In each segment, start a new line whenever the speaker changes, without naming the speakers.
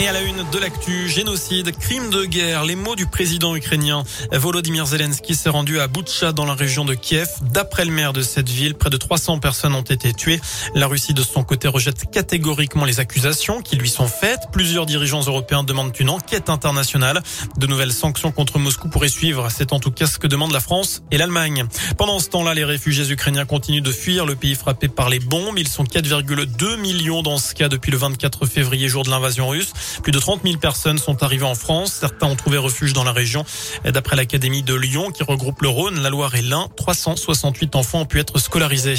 Et à la une de l'actu, génocide, crime de guerre, les mots du président ukrainien Volodymyr Zelensky s'est rendu à Boutcha dans la région de Kiev. D'après le maire de cette ville, près de 300 personnes ont été tuées. La Russie de son côté rejette catégoriquement les accusations qui lui sont faites. Plusieurs dirigeants européens demandent une enquête internationale. De nouvelles sanctions contre Moscou pourraient suivre. C'est en tout cas ce que demandent la France et l'Allemagne. Pendant ce temps-là, les réfugiés ukrainiens continuent de fuir le pays frappé par les bombes. Ils sont 4,2 millions dans ce cas depuis le 24 février, jour de l'invasion russe. Plus de 30 000 personnes sont arrivées en France. Certains ont trouvé refuge dans la région. D'après l'Académie de Lyon, qui regroupe le Rhône, la Loire et l'Ain, 368 enfants ont pu être scolarisés.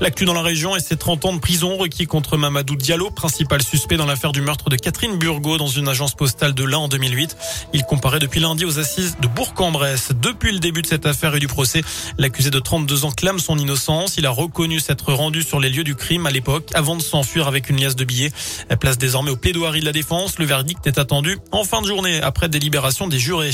L'actu dans la région et ses 30 ans de prison requis contre Mamadou Diallo, principal suspect dans l'affaire du meurtre de Catherine Burgot dans une agence postale de l'Ain en 2008. Il comparait depuis lundi aux assises de Bourg-en-Bresse. Depuis le début de cette affaire et du procès, l'accusé de 32 ans clame son innocence. Il a reconnu s'être rendu sur les lieux du crime à l'époque avant de s'enfuir avec une liasse de billets. Elle place désormais au plaidoirie de la défense. Le verdict est attendu en fin de journée après délibération des jurés.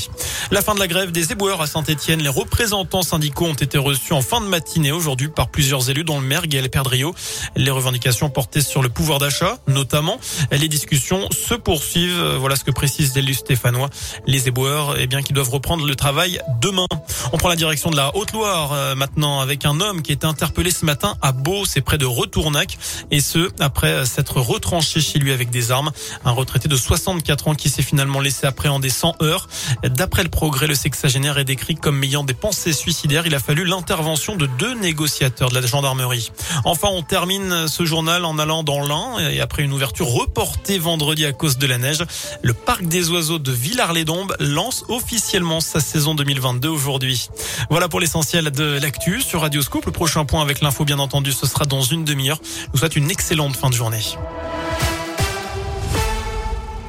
La fin de la grève des éboueurs à Saint-Etienne. Les représentants syndicaux ont été reçus en fin de matinée aujourd'hui par plusieurs élus dont le maire Gaël Perdriau. Les revendications portaient sur le pouvoir d'achat, notamment. Les discussions se poursuivent. Voilà ce que précise l'élu stéphanois. Les éboueurs, eh bien, qui doivent reprendre le travail demain. On prend la direction de la Haute-Loire euh, maintenant avec un homme qui été interpellé ce matin à Beau, c'est près de Retournac, et ce après s'être retranché chez lui avec des armes. Un retraité de 64 ans qui s'est finalement laissé appréhender sans heures. D'après le progrès, le sexagénaire est décrit comme ayant des pensées suicidaires. Il a fallu l'intervention de deux négociateurs de la gendarmerie. Enfin, on termine ce journal en allant dans l'Ain et après une ouverture reportée vendredi à cause de la neige, le parc des oiseaux de Villars-les-Dombes lance officiellement sa saison 2022 aujourd'hui. Voilà pour l'essentiel de l'actu sur Radio Scoop. Le prochain point avec l'info, bien entendu, ce sera dans une demi-heure. Je vous souhaite une excellente fin de journée.